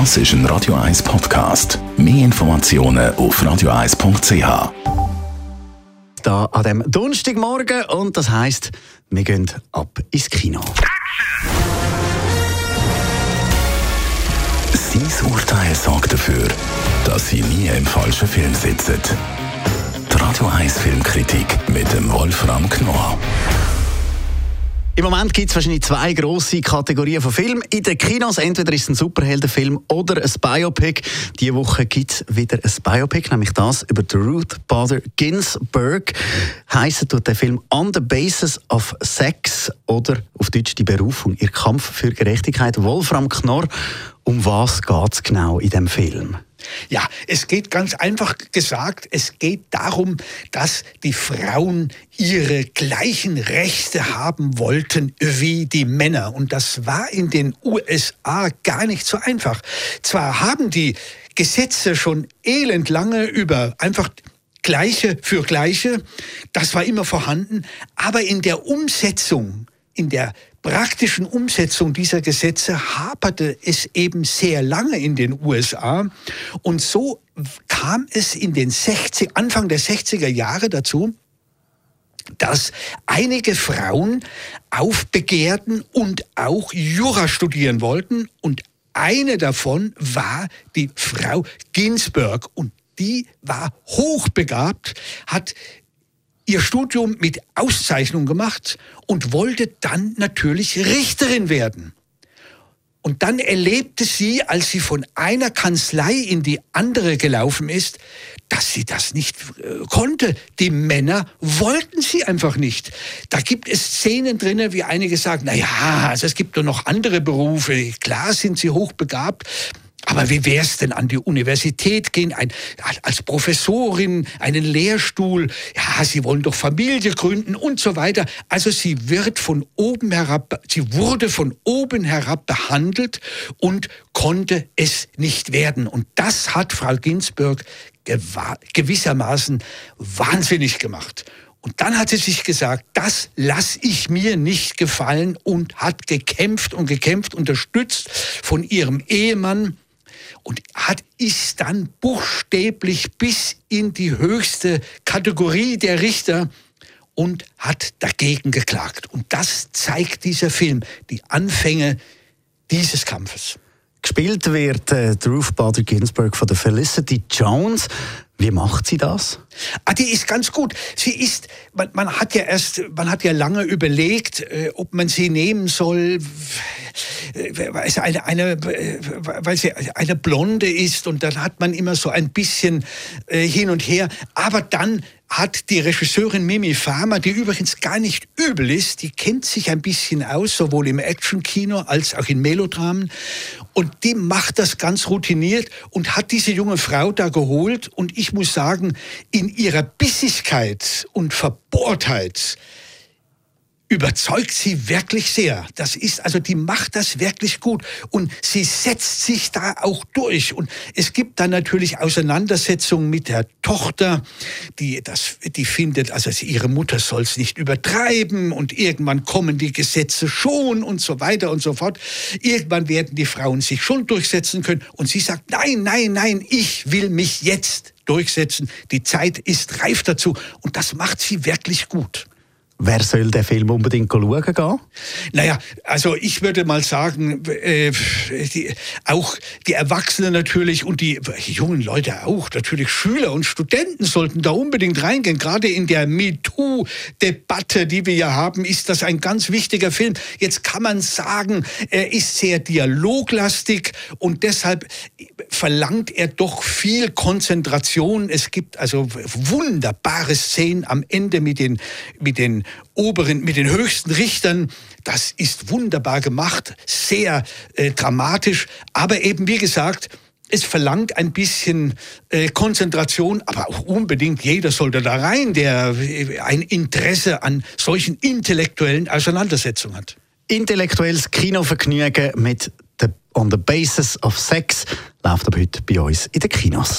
Das ist ein Radio 1 Podcast. Mehr Informationen auf radio1.ch. Da an dem Donnerstagmorgen und das heisst, wir gehen ab ins Kino. Sein Urteil sorgt dafür, dass Sie nie im falschen Film sitzen. Die Radio 1 Filmkritik mit dem Wolfram Knorr. Im Moment gibt es wahrscheinlich zwei grosse Kategorien von Filmen. In den Kinos entweder ist es ein Superheldenfilm oder ein Biopic. Diese Woche gibt es wieder ein Biopic, nämlich das über Ruth Bader Ginsburg. Heißt der Film On the Basis of Sex oder auf Deutsch die Berufung, ihr Kampf für Gerechtigkeit. Wolfram Knorr, um was geht es genau in dem Film? Ja, es geht ganz einfach gesagt, es geht darum, dass die Frauen ihre gleichen Rechte haben wollten wie die Männer. Und das war in den USA gar nicht so einfach. Zwar haben die Gesetze schon elend lange über einfach Gleiche für Gleiche, das war immer vorhanden, aber in der Umsetzung, in der praktischen Umsetzung dieser Gesetze haperte es eben sehr lange in den USA. Und so kam es in den 60, Anfang der 60er Jahre dazu, dass einige Frauen aufbegehrten und auch Jura studieren wollten. Und eine davon war die Frau Ginsburg. Und die war hochbegabt, hat ihr Studium mit Auszeichnung gemacht und wollte dann natürlich Richterin werden. Und dann erlebte sie, als sie von einer Kanzlei in die andere gelaufen ist, dass sie das nicht äh, konnte. Die Männer wollten sie einfach nicht. Da gibt es Szenen drin, wie einige sagen, na ja, also es gibt doch noch andere Berufe. Klar sind sie hochbegabt, aber wie wär's denn an die Universität gehen, ein, als Professorin, einen Lehrstuhl? Ja, Sie wollen doch Familie gründen und so weiter. Also sie wird von oben herab, sie wurde von oben herab behandelt und konnte es nicht werden. Und das hat Frau Ginsburg gewissermaßen wahnsinnig gemacht. Und dann hat sie sich gesagt, das lasse ich mir nicht gefallen und hat gekämpft und gekämpft, unterstützt von ihrem Ehemann, und hat ist dann buchstäblich bis in die höchste Kategorie der Richter und hat dagegen geklagt. Und das zeigt dieser Film, die Anfänge dieses Kampfes. Gespielt wird äh, Ruth Bader Ginsburg von der Felicity Jones. Wie macht sie das? Ah, die ist ganz gut. Sie ist, man, man hat ja erst, man hat ja lange überlegt, äh, ob man sie nehmen soll, weil sie eine, eine, weil sie eine Blonde ist und dann hat man immer so ein bisschen äh, hin und her. Aber dann hat die Regisseurin Mimi Farmer, die übrigens gar nicht übel ist, die kennt sich ein bisschen aus, sowohl im Actionkino als auch in Melodramen. Und die macht das ganz routiniert und hat diese junge Frau da geholt. Und ich muss sagen, in ihrer Bissigkeit und Verbohrtheit, überzeugt sie wirklich sehr. Das ist, also die macht das wirklich gut und sie setzt sich da auch durch. Und es gibt dann natürlich Auseinandersetzungen mit der Tochter, die das, die findet, also ihre Mutter soll es nicht übertreiben und irgendwann kommen die Gesetze schon und so weiter und so fort. Irgendwann werden die Frauen sich schon durchsetzen können und sie sagt, nein, nein, nein, ich will mich jetzt durchsetzen. Die Zeit ist reif dazu und das macht sie wirklich gut. Wer soll den Film unbedingt schauen gehen? Naja, also ich würde mal sagen, äh, die, auch die Erwachsenen natürlich und die, jungen Leute auch, natürlich Schüler und Studenten sollten da unbedingt reingehen. Gerade in der MeToo-Debatte, die wir ja haben, ist das ein ganz wichtiger Film. Jetzt kann man sagen, er ist sehr dialoglastig und deshalb verlangt er doch viel Konzentration. Es gibt also wunderbare Szenen am Ende mit den, mit den oberen, mit den höchsten Richtern. Das ist wunderbar gemacht, sehr äh, dramatisch, aber eben wie gesagt, es verlangt ein bisschen äh, Konzentration, aber auch unbedingt jeder sollte da rein, der äh, ein Interesse an solchen intellektuellen Auseinandersetzungen hat. Intellektuelles Kinovergnügen mit the, On the Basis of Sex läuft ab heute bei uns in den Kinos.